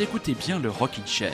écoutez bien le Rockin' Chair.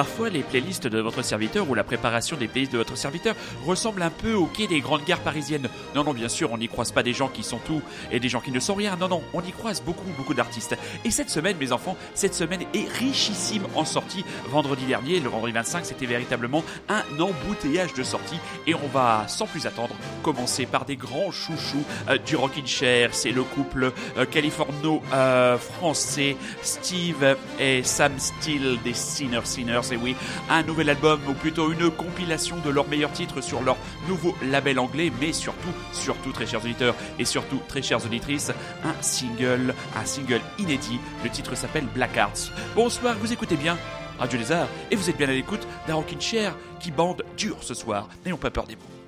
Parfois, les playlists de votre serviteur ou la préparation des playlists de votre serviteur ressemblent un peu au quai des grandes gares parisiennes. Non, non, bien sûr, on n'y croise pas des gens qui sont tout et des gens qui ne sont rien. Non, non, on y croise beaucoup, beaucoup d'artistes. Et cette semaine, mes enfants, cette semaine est richissime en sortie. Vendredi dernier, le vendredi 25, c'était véritablement un embouteillage de sorties. Et on va, sans plus attendre, commencer par des grands chouchous euh, du Rockin' Chair. C'est le couple euh, californo-français Steve et Sam Steele des Sinner Sinners et oui, un nouvel album, ou plutôt une compilation de leurs meilleurs titres sur leur nouveau label anglais, mais surtout, surtout, très chers auditeurs et surtout, très chères auditrices, un single, un single inédit. Le titre s'appelle Black Hearts. Bonsoir, vous écoutez bien Radio Lézard et vous êtes bien à l'écoute d'un Rockin' Chair qui bande dur ce soir. N'ayons pas peur des mots.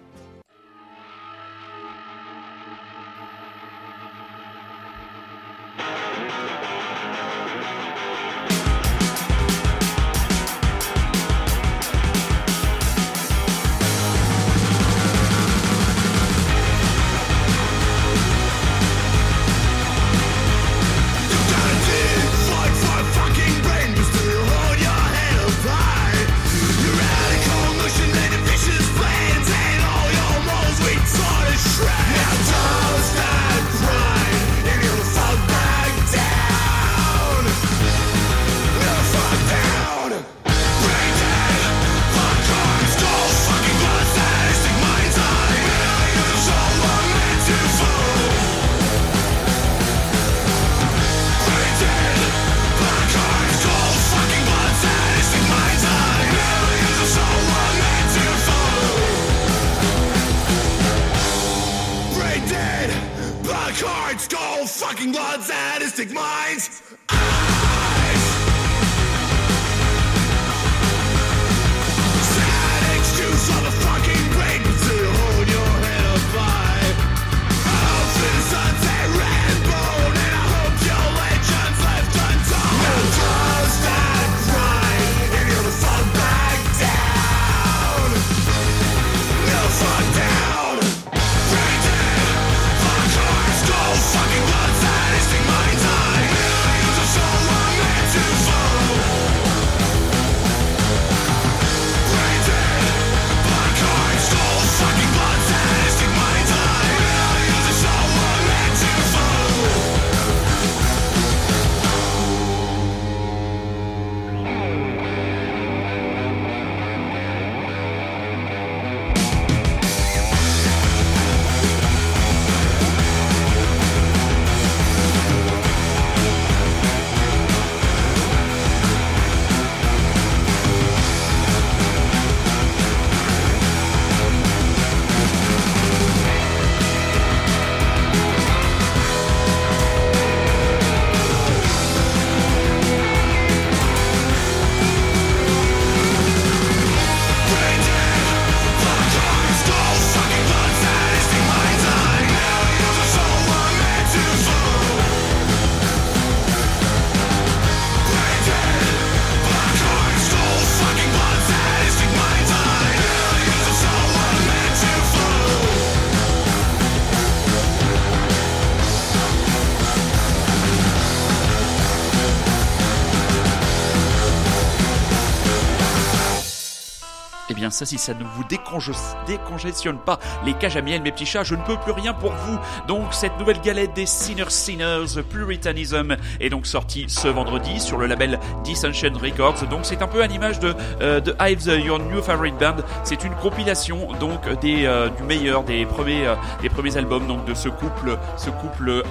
Si ça ne vous décongestionne pas les cages à miel, mes petits chats, je ne peux plus rien pour vous. Donc, cette nouvelle galette des Sinner Sinners, Puritanism, est donc sortie ce vendredi sur le label Dissension Records. Donc, c'est un peu à l'image de, euh, Hives, Your New Favorite Band. C'est une compilation, donc, des, euh, du meilleur des premiers, euh, des premiers albums, donc, de ce couple, ce couple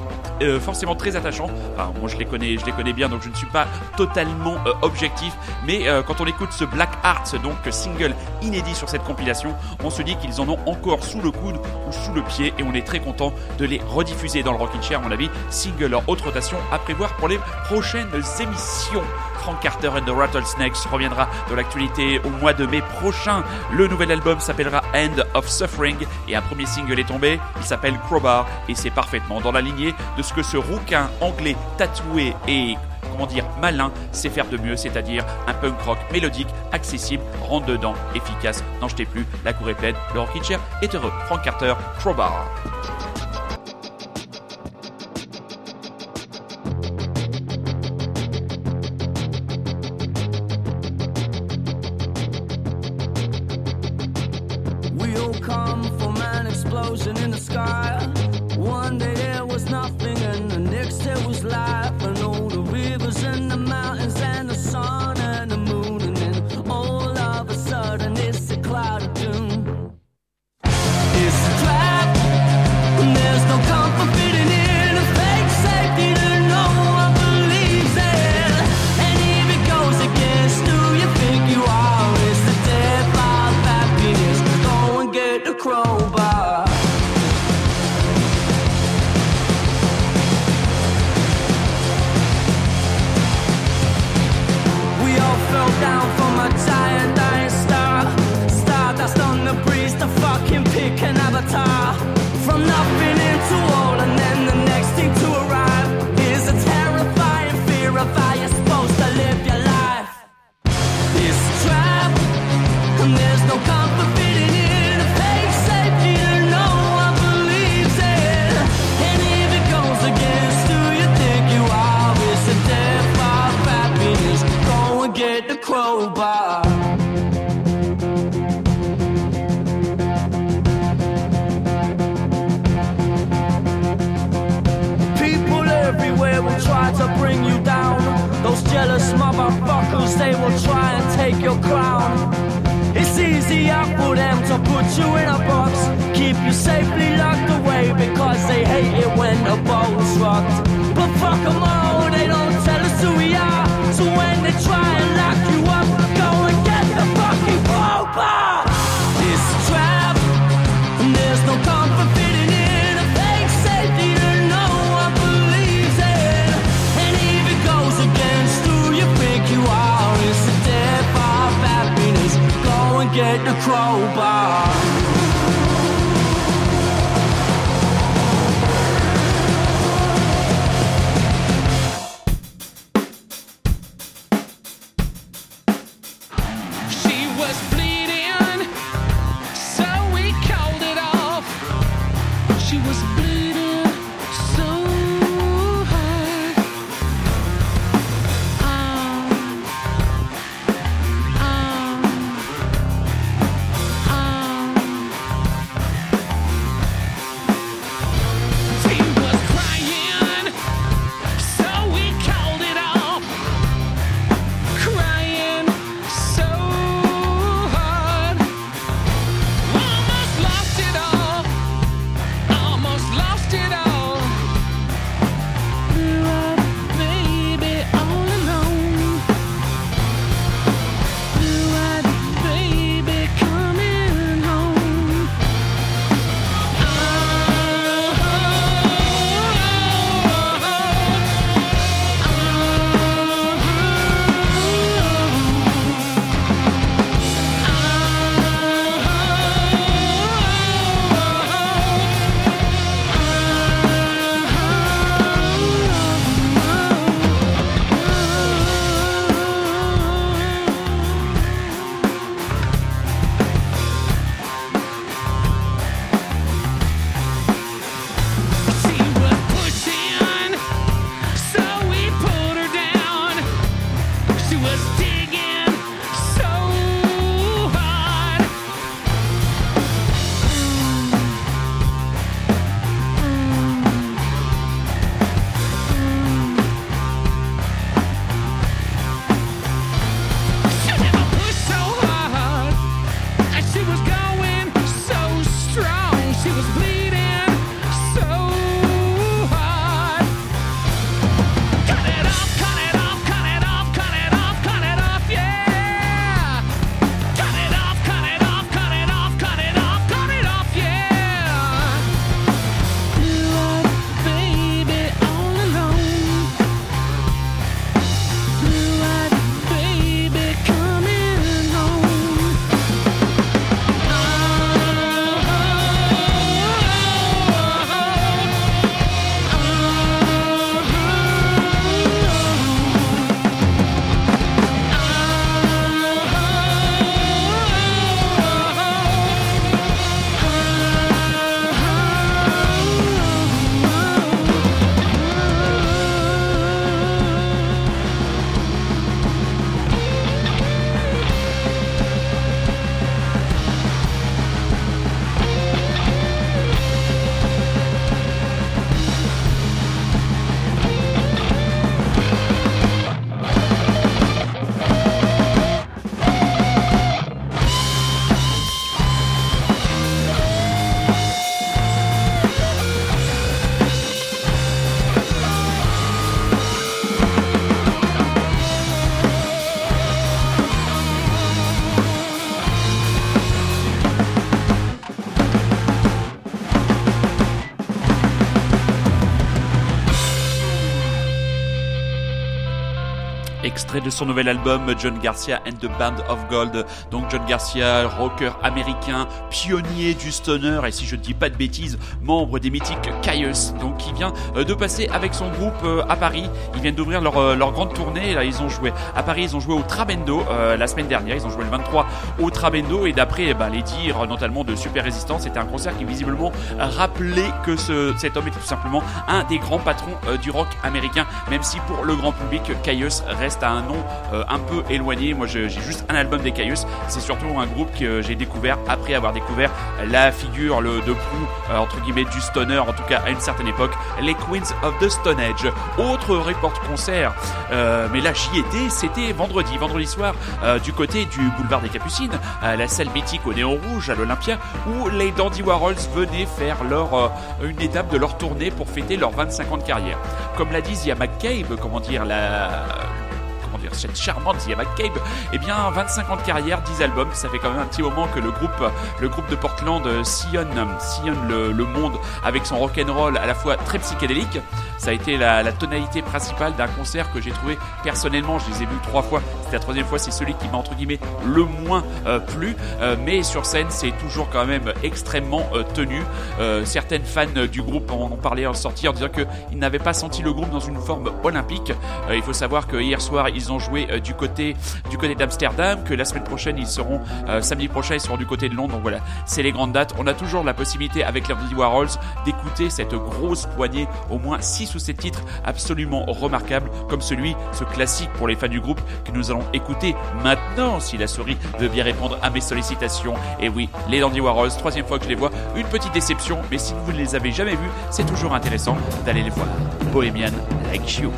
forcément très attachant. Enfin, moi, je les connais, je les connais bien, donc je ne suis pas totalement objectif. Mais quand on écoute ce Black Hearts, donc, single inédit sur cette compilation, on se dit qu'ils en ont encore sous le coude ou sous le pied et on est très content de les rediffuser dans le Rockin' Chair, à mon avis, single leur haute rotation à prévoir pour les prochaines émissions. Frank Carter and the Rattlesnakes reviendra dans l'actualité au mois de mai prochain. Le nouvel album s'appellera End of Suffering et un premier single est tombé. Il s'appelle Crowbar et c'est parfaitement dans la lignée de ce que ce rouquin anglais tatoué et comment dire, malin, c'est faire de mieux, c'est-à-dire un punk rock mélodique, accessible, rentre dedans, efficace, n'en jetez plus, la cour est pleine, le Kitcher est heureux. Frank Carter, Crowbar. De son nouvel album John Garcia and the Band of Gold. Donc John Garcia, rocker américain, pionnier du stoner et si je ne dis pas de bêtises, membre des mythiques Caius. Donc qui vient euh, de passer avec son groupe euh, à Paris. Ils viennent d'ouvrir leur, euh, leur grande tournée. Là, ils ont joué à Paris, ils ont joué au Trabendo la semaine dernière. Ils ont joué le 23 au Trabendo et d'après eh ben, les dires notamment de Super Résistance, c'était un concert qui visiblement rappelait que ce, cet homme était tout simplement un des grands patrons du rock américain, même si pour le grand public, Caius reste un euh, un peu éloigné. Moi, j'ai juste un album des Caius. C'est surtout un groupe que j'ai découvert après avoir découvert la figure le, de proue, euh, entre guillemets, du stoner, en tout cas à une certaine époque, les Queens of the Stone Age. Autre report concert, euh, mais là j'y étais, c'était vendredi, vendredi soir, du côté du boulevard des Capucines, à la salle mythique au Néon Rouge, à l'Olympia, où les Dandy Warhols venaient faire leur, une étape de leur tournée pour fêter leurs 25 ans de carrière. Comme l'a dit Zia McCabe, comment dire, la cette charmante Zia McCabe, eh bien 25 ans de carrière, 10 albums, ça fait quand même un petit moment que le groupe, le groupe de Portland sillonne, sillonne le, monde avec son rock'n'roll à la fois très psychédélique, ça a été la, tonalité principale d'un concert que j'ai trouvé personnellement, je les ai vus trois fois, c'était la troisième fois, c'est celui qui m'a entre guillemets le moins euh, plu, euh, mais sur scène c'est toujours quand même extrêmement euh, tenu. certaines fans du groupe en ont parlé en sortie en disant qu'ils n'avaient pas senti le groupe dans une forme olympique. il faut savoir que hier soir ils ont joué du côté du côté d'Amsterdam, que la semaine prochaine ils seront samedi prochain ils seront du côté de Londres. Donc voilà, c'est les grandes dates. On a toujours la possibilité avec les Warhols d'écouter cette grosse poignée, au moins 6 sous ces titres absolument remarquables, comme celui, ce classique pour les fans du groupe, que nous allons écouter maintenant, si la souris veut bien répondre à mes sollicitations. Et oui, les Dandy Warhols, troisième fois que je les vois, une petite déception, mais si vous ne les avez jamais vus, c'est toujours intéressant d'aller les voir. Bohemian Like You.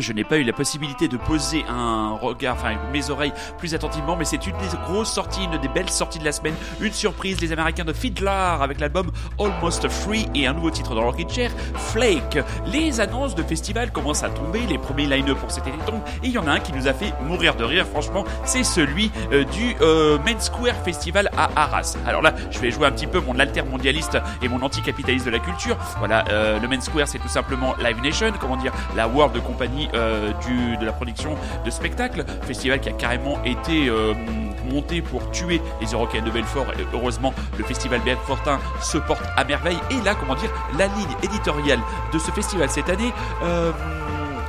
Je n'ai pas eu la possibilité de poser un regard, enfin mes oreilles plus attentivement, mais c'est une des grosses sorties, une des belles sorties de la semaine, une surprise, les Américains de Fiddler avec l'album Almost Free et un nouveau titre dans leur chair, Flake. Les annonces de festival commencent à tomber, les premiers line-up pour cet été tombent, et il y en a un qui nous a fait mourir de rire, franchement, c'est celui euh, du euh, Main Square Festival à Arras. Alors là, je vais jouer un petit peu mon alter mondialiste et mon anticapitaliste de la culture. Voilà, euh, le Main Square, c'est tout simplement Live Nation, comment dire, la World Company euh, de la production de spectacles. Festival qui a carrément été euh, monté pour tuer les Européens de Belfort. Et heureusement, le festival Belfortin se porte à merveille. Et là, comment dire, la ligne éditoriale de ce festival cette année. Euh,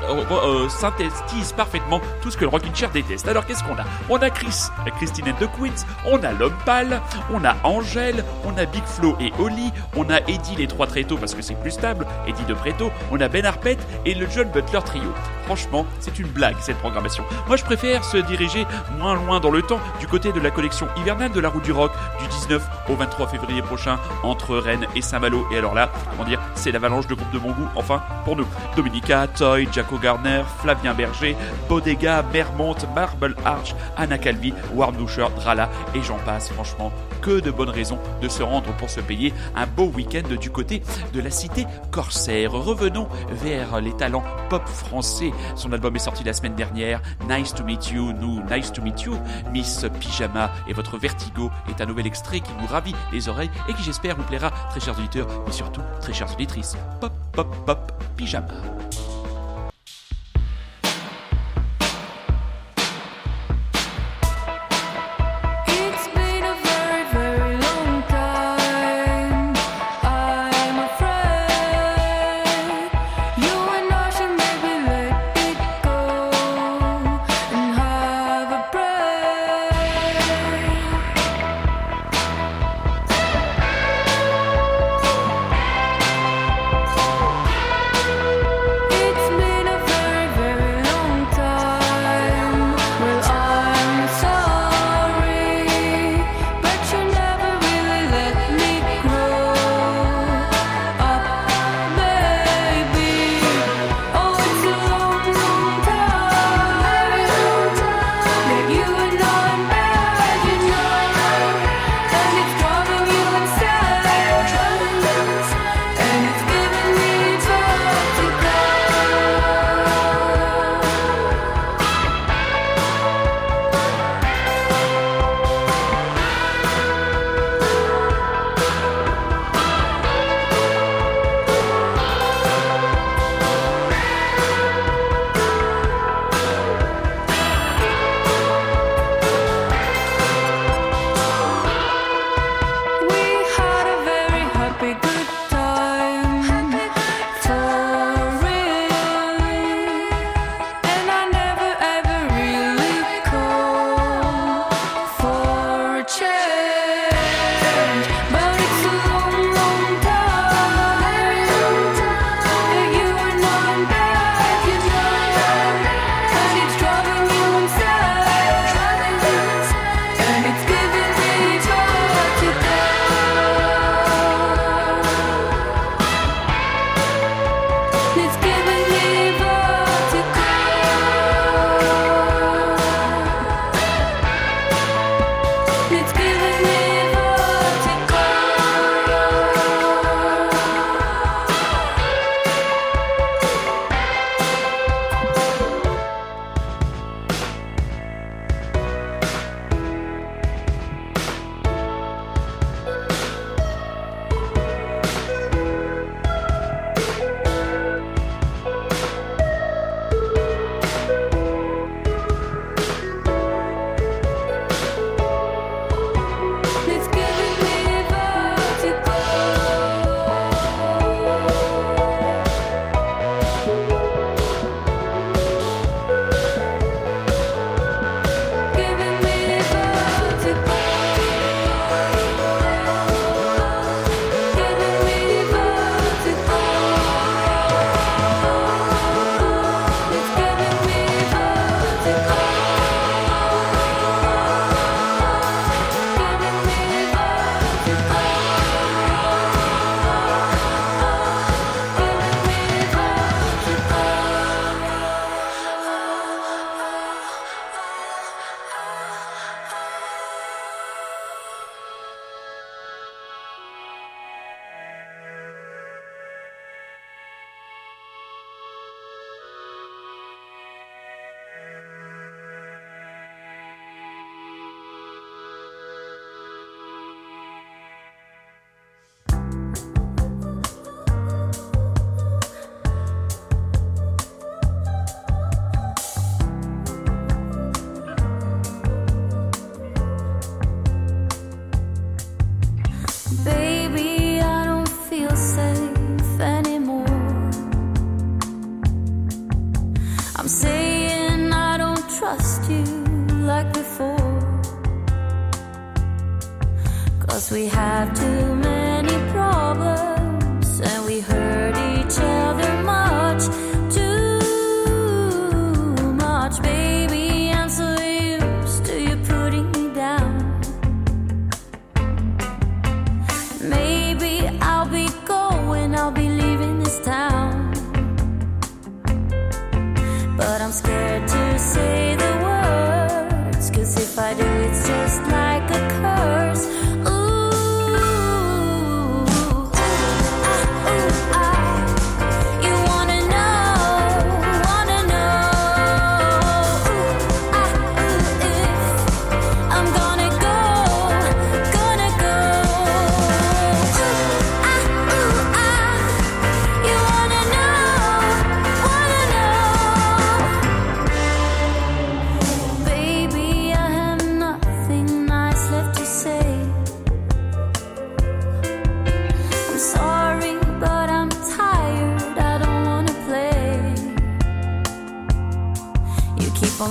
euh, synthétise parfaitement tout ce que le Rockin' Chair déteste. Alors qu'est-ce qu'on a? On a Chris, Christine and the Queens, on a L'Homme Pâle, on a Angèle, on a Big Flo et Oli, on a Eddie les trois tréteaux parce que c'est plus stable, Eddie de Préto, on a Ben Arpet et le John Butler Trio. Franchement, c'est une blague cette programmation. Moi je préfère se diriger moins loin dans le temps du côté de la collection hivernale de la route du rock du 19 au 23 février prochain entre Rennes et Saint-Malo. Et alors là, comment dire, c'est l'avalanche de groupe de bon goût, enfin pour nous. Dominica, Toy, Jaco Garner, Flavien Berger, Bodega, Mermont, Marble Arch, Anna Calvi, Warnusher, Drala et j'en passe. Franchement, que de bonnes raisons de se rendre pour se payer un beau week-end du côté de la cité corsaire. Revenons vers les talents pop français. Son album est sorti la semaine dernière. Nice to meet you, nous, nice to meet you. Miss Pyjama et votre vertigo est un nouvel extrait qui vous ravit les oreilles et qui j'espère vous plaira, très chers auditeurs, mais surtout très chères auditrices. Pop, pop, pop, pyjama.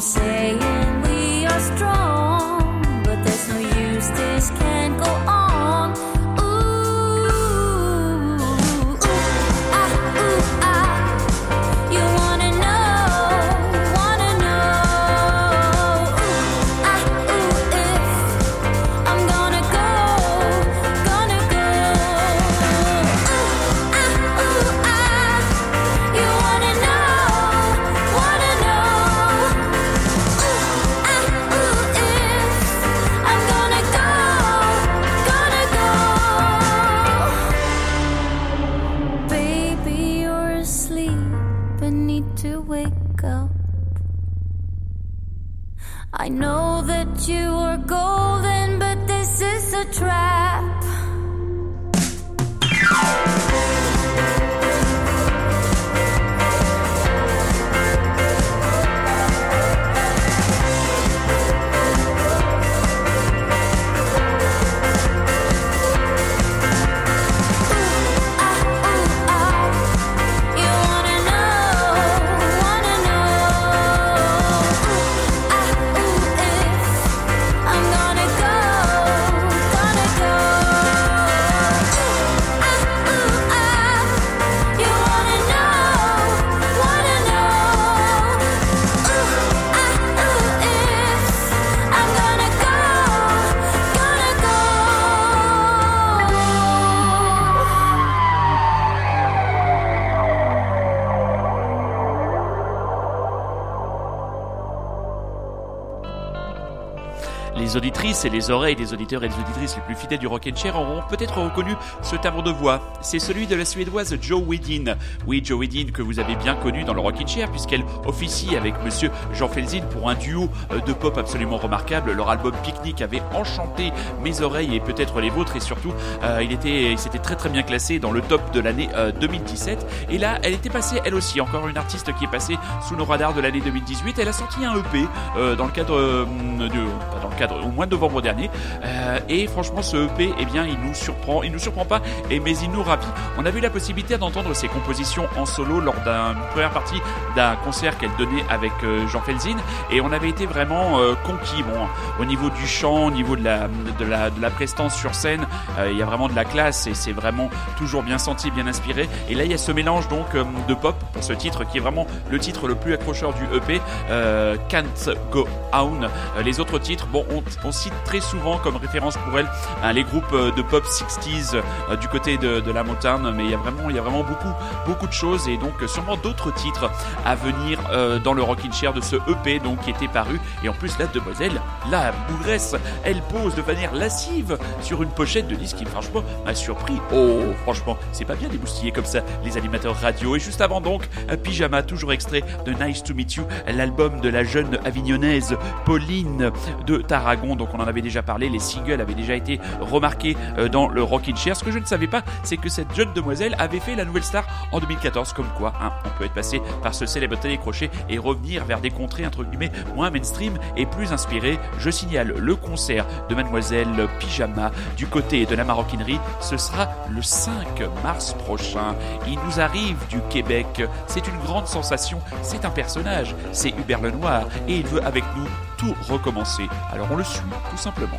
Saying Les auditrices et les oreilles des auditeurs et des auditrices les plus fidèles du Rock and Chair auront peut-être reconnu ce timbre de voix. C'est celui de la suédoise Joe Wedin. Oui, Joe Wedin que vous avez bien connu dans le Rock and Chair puisqu'elle officie avec monsieur Jean Felzin pour un duo euh, de pop absolument remarquable. Leur album Picnic avait enchanté mes oreilles et peut-être les vôtres et surtout euh, il était il s'était très très bien classé dans le top de l'année euh, 2017 et là elle était passée elle aussi encore une artiste qui est passée sous nos radars de l'année 2018 elle a sorti un EP euh, dans le cadre euh, de au mois de novembre dernier. Euh, et franchement ce EP eh bien il nous surprend il nous surprend pas et mais il nous ravit. On avait eu la possibilité d'entendre ses compositions en solo lors d'une première partie d'un concert qu'elle donnait avec euh, Jean Felzin et on avait été vraiment euh, conquis. Bon au niveau du chant au niveau de la de la, de la prestance sur scène il y a vraiment de la classe et c'est vraiment toujours bien senti bien inspiré. Et là il y a ce mélange donc de pop pour ce titre qui est vraiment le titre le plus accrocheur du EP Can't Go Euh, les autres titres bon on, cite très souvent comme référence pour elle hein, les groupes euh, de pop 60s euh, du côté de, la montagne mais il y a vraiment beaucoup de choses et donc euh, sûrement d'autres titres à venir dans le Rockin' Chair de ce EP donc qui était paru. Et en plus la demoiselle la bougresse elle pose de manière lascive sur une pochette de disque qui franchement m'a surpris. Oh franchement c'est pas bien d'émoustiller comme ça les animateurs radio. Et juste avant donc un pyjama toujours extrait de Nice to Meet You l'album de la jeune avignonnaise Pauline de Donc on en avait déjà parlé, les singles avaient déjà été remarqués euh, dans le Rockin' Chair. Ce que je ne savais pas, c'est que cette jeune demoiselle avait fait la nouvelle star en 2014, comme quoi hein, on peut être passé par ce célèbre télécrochet et revenir vers des contrées entre guillemets moins mainstream et plus inspirées. Je signale le concert de Mademoiselle Pyjama du côté de la maroquinerie, ce sera le 5 mars prochain. Il nous arrive du Québec, c'est une grande sensation, c'est un personnage, c'est Hubert Lenoir et il veut avec nous tout recommencer. Alors on le suit tout simplement.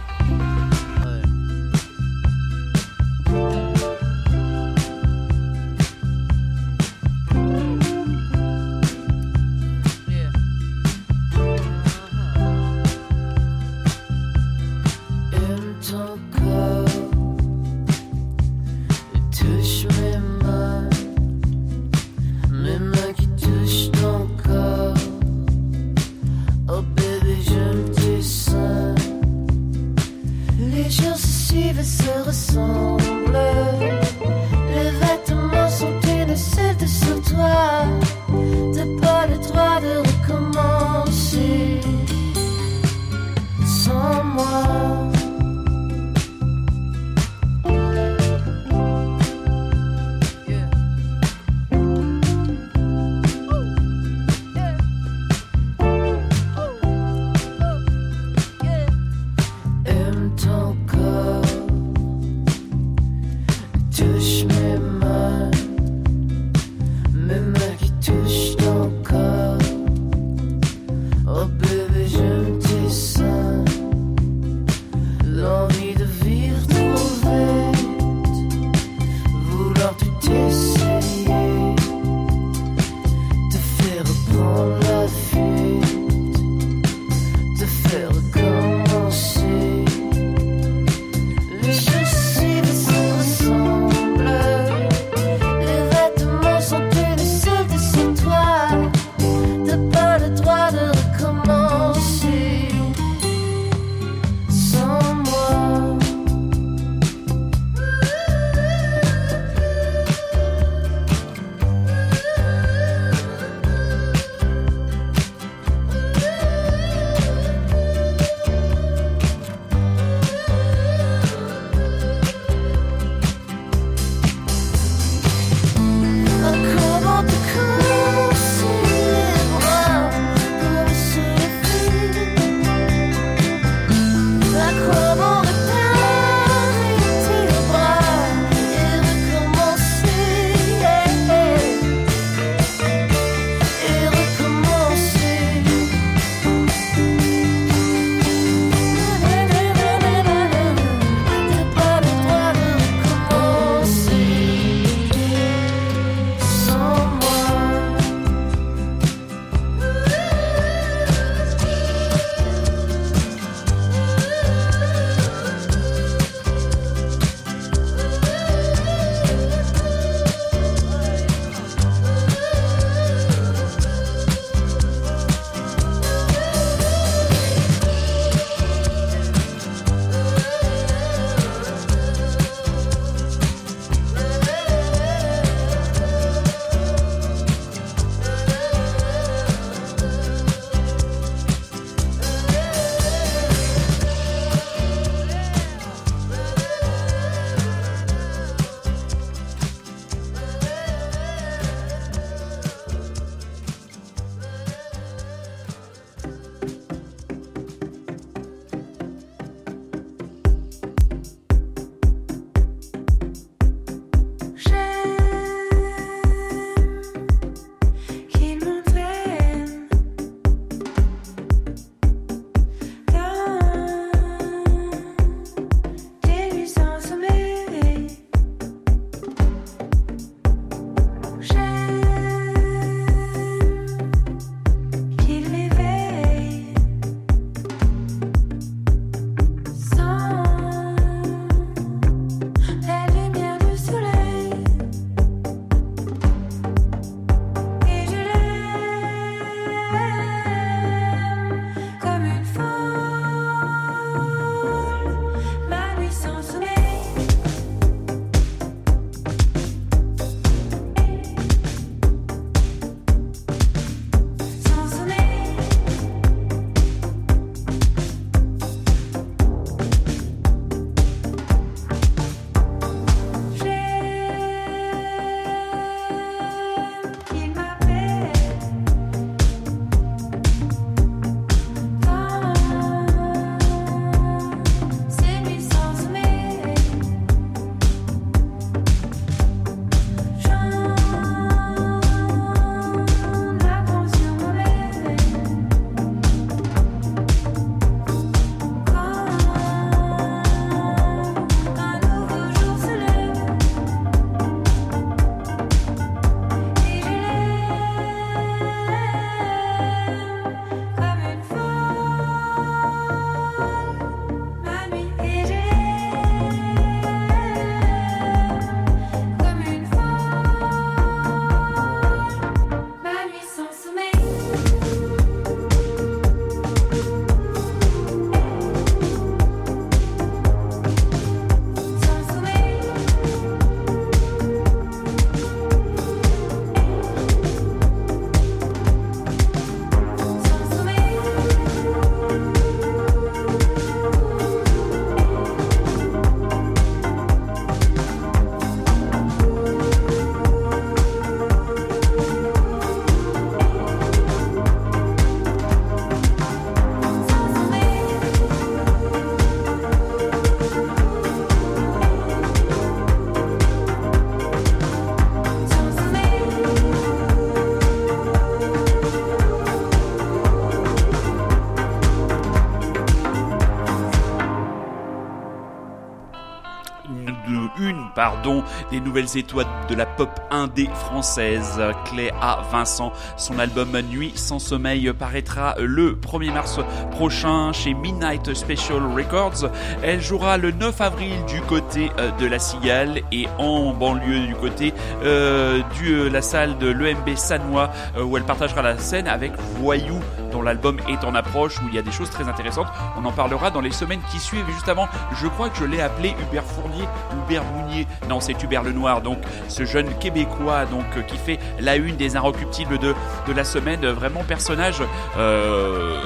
Pardon, des nouvelles étoiles de la pop indé française. Cléa Vincent, son album Nuit sans sommeil paraîtra le 1er mars prochain chez Midnight Special Records. Elle jouera le 9 avril du côté euh, de la Cigale et en banlieue du côté euh, de la salle de l'EMB Sanois euh, où elle partagera la scène avec Voyou dont l'album est en approche où il y a des choses très intéressantes. On en parlera dans les semaines qui suivent. Juste avant, je crois que je l'ai appelé Hubert Fournier, Hubert Mounier. Non, c'est Hubert Lenoir, donc ce jeune québécois donc qui fait la une des inrecuptibles de, la semaine. Vraiment personnage, euh,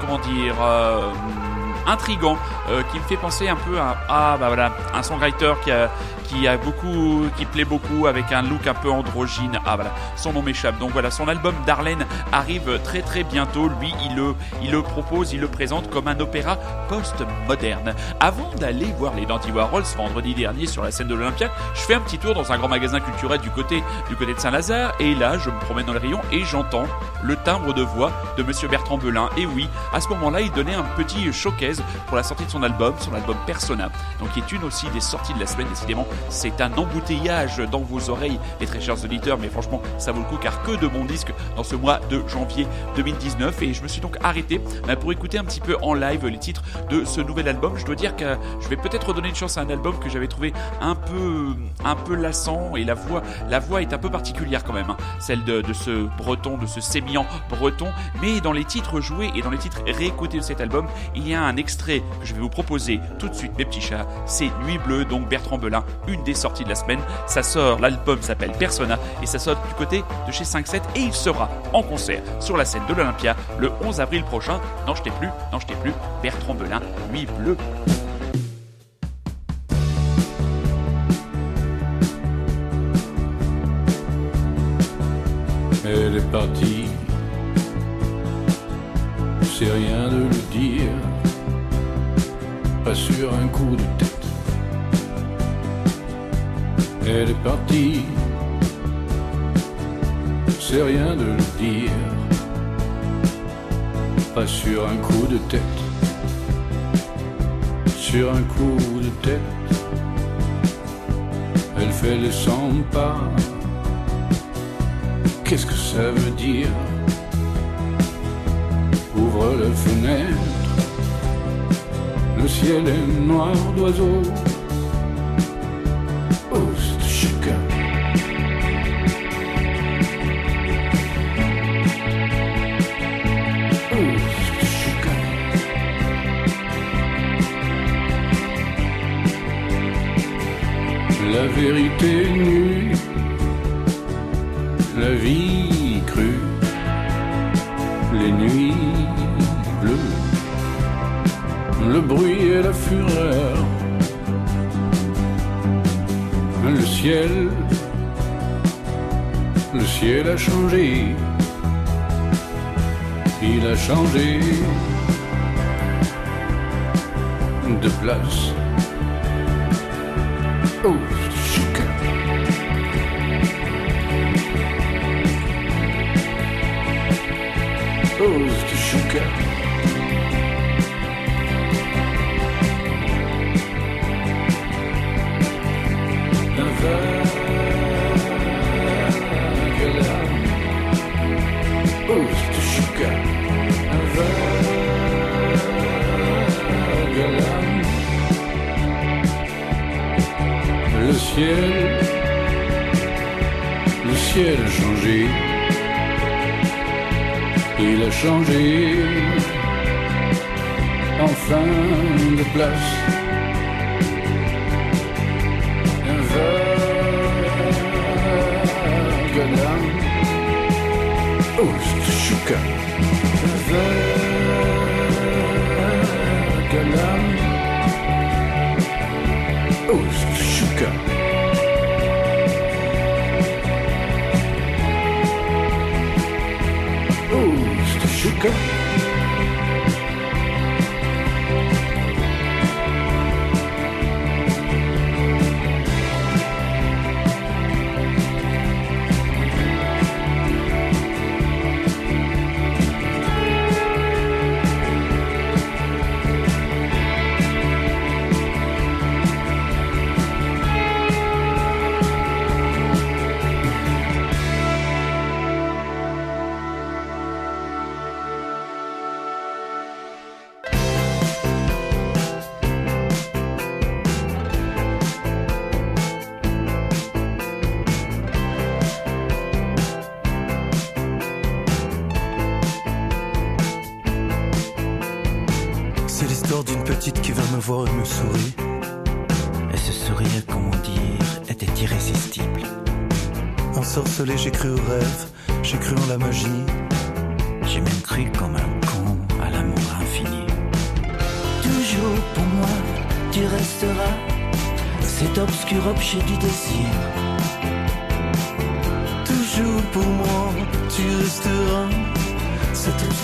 comment dire, euh, intrigant, euh, qui me fait penser un peu à, ah, bah un songwriter qui a, qui plaît beaucoup avec un look un peu androgyne. Ah voilà, son nom m'échappe. Donc voilà, son album Darlene arrive très très bientôt. Lui, il le, il le propose, il le présente comme un opéra post-moderne. Avant d'aller voir les Dandy Warhols vendredi dernier sur la scène de l'Olympia, je fais un petit tour dans un grand magasin culturel du côté, du côté de Saint-Lazare et là, je me promène dans le rayon et j'entends le timbre de voix de Monsieur Bertrand Belin. Et oui, à ce moment-là, il donnait un petit showcase pour la sortie de son album, son album Persona, donc qui est une aussi des sorties de la semaine. Décidément, c'est un embouteillage dans vos oreilles, les très chers auditeurs, mais franchement, ça vaut le coup car que de bons disques dans ce mois de janvier 2019. Et je me suis donc arrêté bah, pour écouter un petit peu en live les titres de ce nouvel album. Je dois dire que je vais peut-être redonner une chance à un album que j'avais trouvé un peu, un peu lassant et la voix, la voix est un peu particulière quand même, hein. celle de, ce breton, de ce sémillant breton. Mais dans les titres joués et dans les titres réécoutés de cet album, il y a un extrait que je vais vous proposer tout de suite, mes petits chats. C'est Nuit Bleue, donc Bertrand Belin, des sorties de la semaine. Ça sort, l'album s'appelle Persona et ça sort du côté de chez 5-7 et il sera en concert sur la scène de l'Olympia le 11 avril prochain. N'en jetez plus, n'en jetez plus, Bertrand Belin, Nuit Bleue. Elle est partie, c'est rien de le dire, pas sur un coup de tête. Elle est partie, c'est rien de le dire, pas sur un coup de tête, sur un coup de tête. Elle fait les 100 pas. Qu'est-ce que ça veut dire? Ouvre la fenêtre, le ciel est noir d'oiseaux. Vérité nue la vie crue, les nuits bleues, le bruit et la fureur, le ciel, le ciel a changé, il a changé de place. Oh, chouka. Un vague lame. Le ciel, le ciel a changé il a changé enfin de place. Un vague lame, oh, c'est chouka. Un vague lame, oh, c'est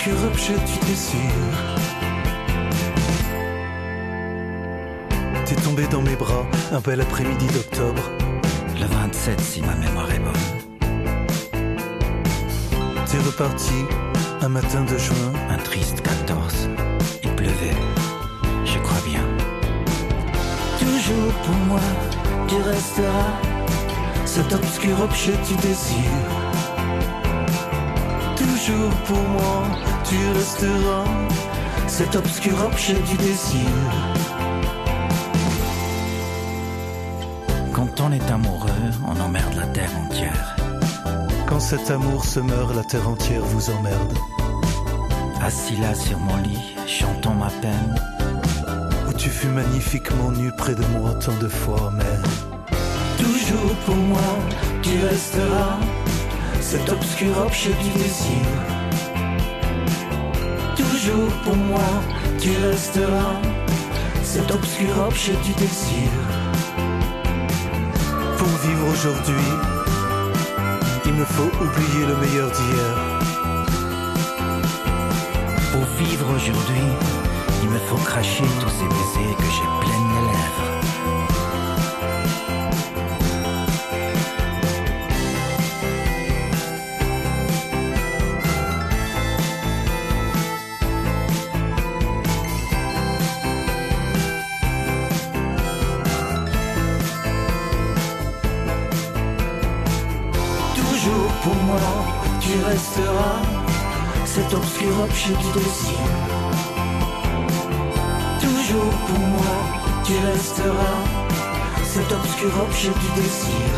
objet du désir. T'es tombé dans mes bras un bel après-midi d'octobre. Le 27, si ma mémoire est bonne. T'es reparti un matin de juin. Un triste 14. Il pleuvait. Je crois bien. Toujours pour moi, tu resteras cet obscur objet du désir. Toujours pour moi, tu resteras cet obscur objet du désir. Quand on est amoureux, on emmerde la terre entière. Quand cet amour se meurt, la terre entière vous emmerde. Assis là sur mon lit, chantant ma peine. Où tu fus magnifiquement nu près de moi tant de fois, mais Toujours pour moi, tu resteras cet obscur objet du désir. Toujours pour moi, tu resteras cet obscur objet du désir. pour vivre aujourd'hui, il me faut oublier le meilleur d'hier. Pour vivre aujourd'hui, il me faut cracher tous ces baisers que j'ai pleines les lèvres. Du désir. Toujours pour moi, tu resteras cet obscur objet du désir.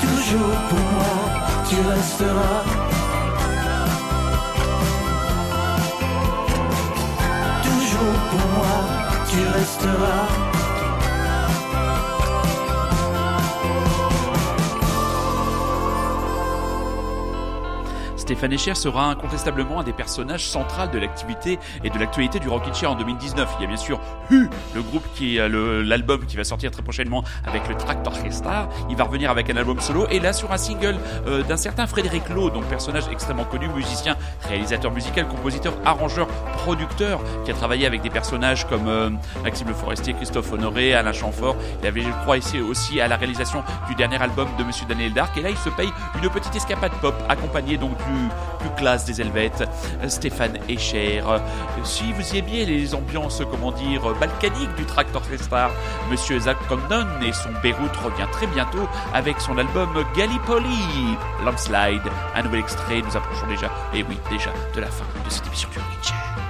Toujours pour moi, tu resteras. Tu resteras. Stéphane Echer sera incontestablement un des personnages centraux de l'activité et de l'actualité du Rockin' Chair en 2019. Il y a bien sûr Hu, le groupe qui le- l'album qui va sortir très prochainement avec le Tractor Star. Il va revenir avec un album solo et là sur un single euh, d'un certain Frédéric Lowe, donc personnage extrêmement connu, musicien, réalisateur musical, compositeur, arrangeur, producteur, qui a travaillé avec des personnages comme euh, Maxime Le Forestier, Christophe Honoré, Alain Chamfort. Il avait, je crois, essayé aussi à la réalisation du dernier album de Monsieur Daniel Dark. Et là, il se paye une petite escapade pop, accompagnée donc du plus classe des Helvètes, Stéphane Echer. Euh, Si vous aimiez les ambiances, comment dire, balkaniques du Tractor Star, Monsieur Zach Condon et son Beyrouth revient très bientôt avec son album Gallipoli, Landslide. Un nouvel extrait, nous approchons déjà, et oui, déjà, de la fin de cette émission du Rockin'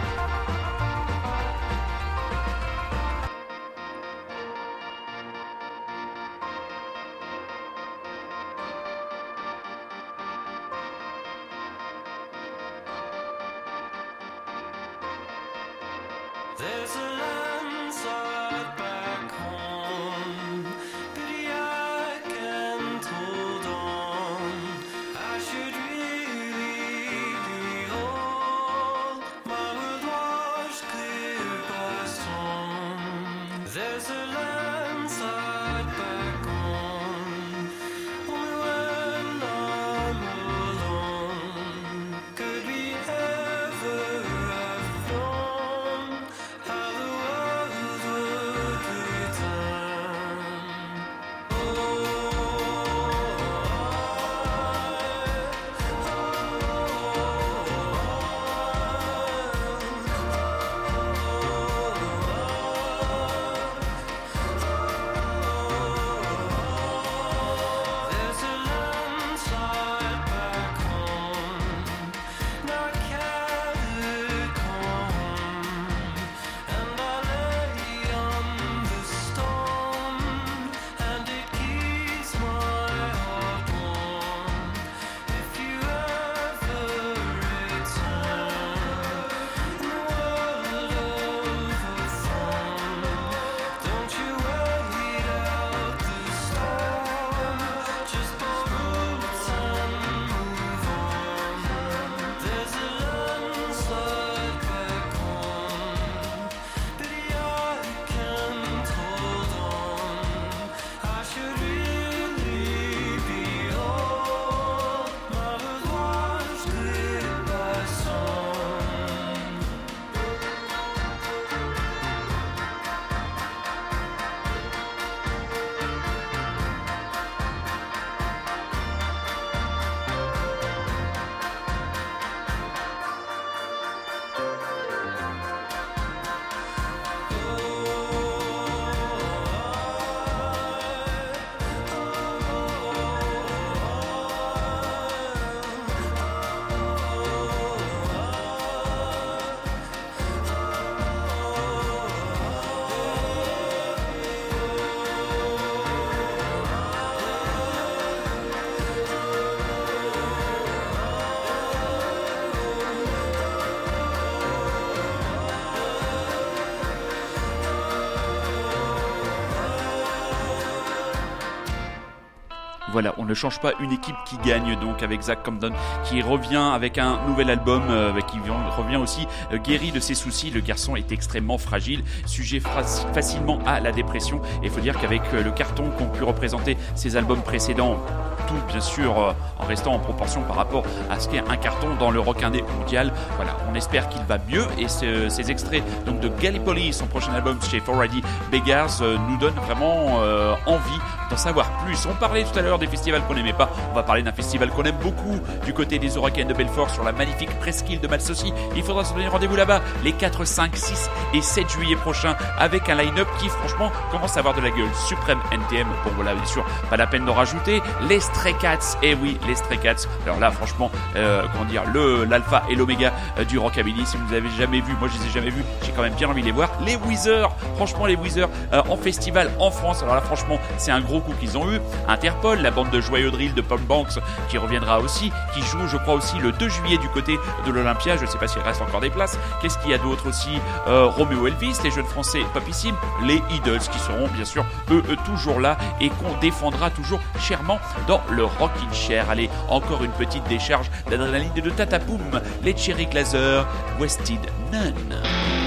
voilà, on ne change pas une équipe qui gagne donc avec Zach Compton qui revient avec un nouvel album, euh, qui vient- revient aussi euh, guéri de ses soucis. Le garçon est extrêmement fragile, sujet facilement à la dépression. Et il faut dire qu'avec euh, le carton qu'ont pu représenter ses albums précédents, bien sûr euh, en restant en proportion par rapport à ce qu'est un carton dans le rock indé mondial. Voilà, on espère qu'il va mieux et ce- ces extraits donc de Gallipoli, son prochain album chez Already Beggars, euh, nous donnent vraiment euh, envie d'en savoir plus. On parlait tout à l'heure des festivals qu'on n'aimait pas, on va parler d'un festival qu'on aime beaucoup du côté des Hurricanes de Belfort sur la magnifique presqu'île de Malsaucy. Il faudra se donner rendez-vous là-bas les 4, 5, 6 et 7 juillet prochains avec un line-up qui franchement commence à avoir de la gueule. Supreme NTM, bon voilà bien sûr, pas la peine d'en rajouter. Les Stray Cats, et oui, les Stray Cats. Alors là franchement, euh, comment dire, le l'alpha et l'oméga euh, du rockabilly. Si vous les avez jamais vus, moi je les ai jamais vus, j'ai quand même bien envie de les voir. Les Weezer, franchement les Weezer euh, en festival en France. Alors là franchement, c'est un gros coup qu'ils ont eu. Interpol, la bande de joyeux drill de Paul Banks qui reviendra aussi, qui joue je crois aussi le 2 juillet du côté de l'Olympia. Je ne sais pas s'il reste encore des places. Qu'est-ce qu'il y a d'autre aussi euh, Roméo Elvis, les jeunes français papissimes, les Idols qui seront bien sûr eux, eux, toujours là et qu'on défendra toujours chèrement dans le Rockin' Chair. Allez, encore une petite décharge d'adrénaline et de tatapoum. Les Cherry Glazer, Wested None.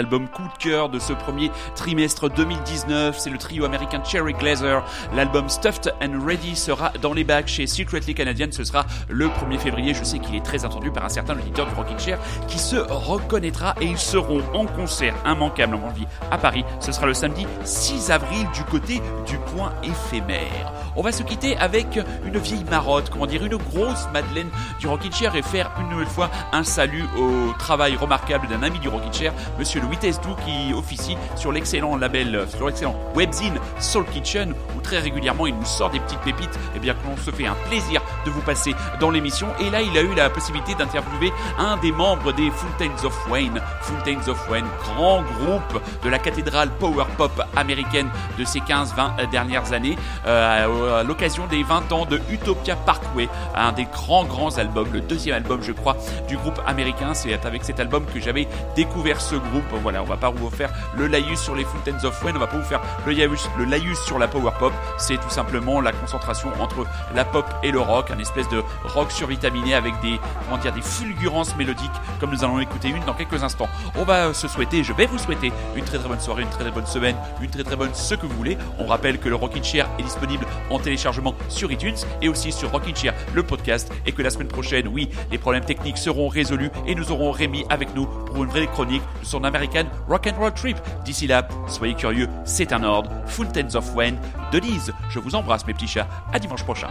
Albums coup de cœur de ce premier trimestre 2019. C'est le trio américain Cherry Glazer. L'album Stuffed and Ready sera dans les bacs chez Secretly Canadian. Ce sera le 1er février. Je sais qu'il est très attendu par un certain auditeur du Rocking Chair qui se reconnaîtra et ils seront en concert immanquable en vie à Paris. Ce sera le samedi 6 avril du côté du point éphémère. On va se quitter avec une vieille marotte, comment dire, une grosse Madeleine du Rocking Chair et faire une nouvelle fois un salut au travail remarquable d'un ami du Rocking Chair, monsieur Louis Tesdou, qui officie sur l'excellent label, sur l'excellent webzine Soul Kitchen, où très régulièrement il nous sort des petites pépites, et bien qu'on se fait un plaisir de vous passer dans l'émission. Et là, il a eu la possibilité d'interviewer un des membres des Fountains of Wayne. Fountains of Wayne, grand groupe de la cathédrale power pop américaine de ces 15-20 dernières années, euh, à l'occasion des 20 ans de Utopia Parkway, un des grands grands albums, le deuxième album je crois du groupe américain. C'est avec cet album que j'avais découvert ce groupe. Voilà, on va pas vous faire le laïus sur les Fountains of Wayne, on va pas vous faire le le laïus sur la power pop. C'est tout simplement la concentration entre la pop et le rock, un espèce de rock survitaminé avec des comment dire des fulgurances mélodiques comme nous allons écouter une dans quelques instants. On va se souhaiter, je vais vous souhaiter une très très bonne soirée, une très très bonne semaine, une très très bonne ce que vous voulez. On rappelle que le Rockin' Chair est disponible en téléchargement sur iTunes et aussi sur Rockin' Chair le podcast et que la semaine prochaine, oui, les problèmes techniques seront résolus et nous aurons Rémi avec nous pour une vraie chronique de son American Rock and Roll Trip. D'ici là, soyez curieux, c'est un ordre. Fountains of Wayne, Denise, je vous embrasse mes petits chats. À dimanche prochain.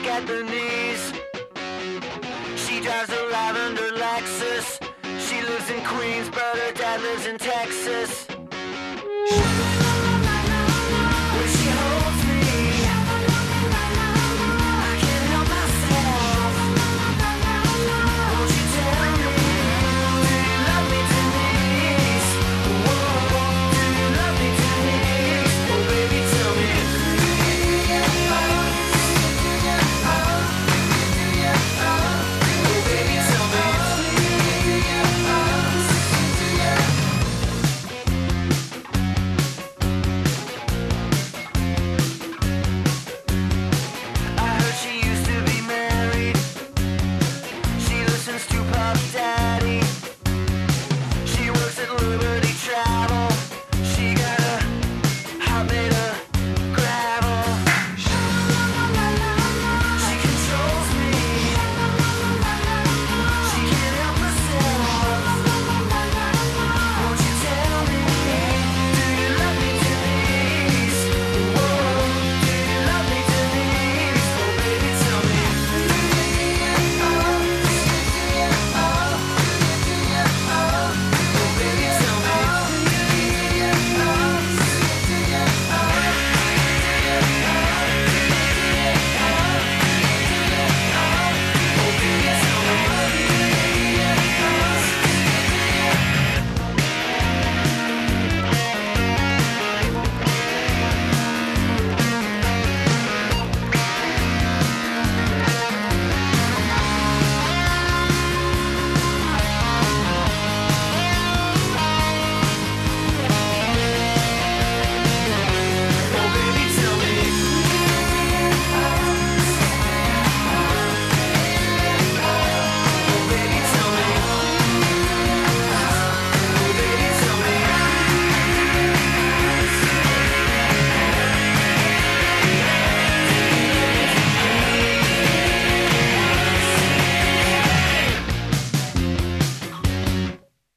Weak at the knees. She drives a lavender Lexus. She lives in Queens, but her dad lives in Texas. She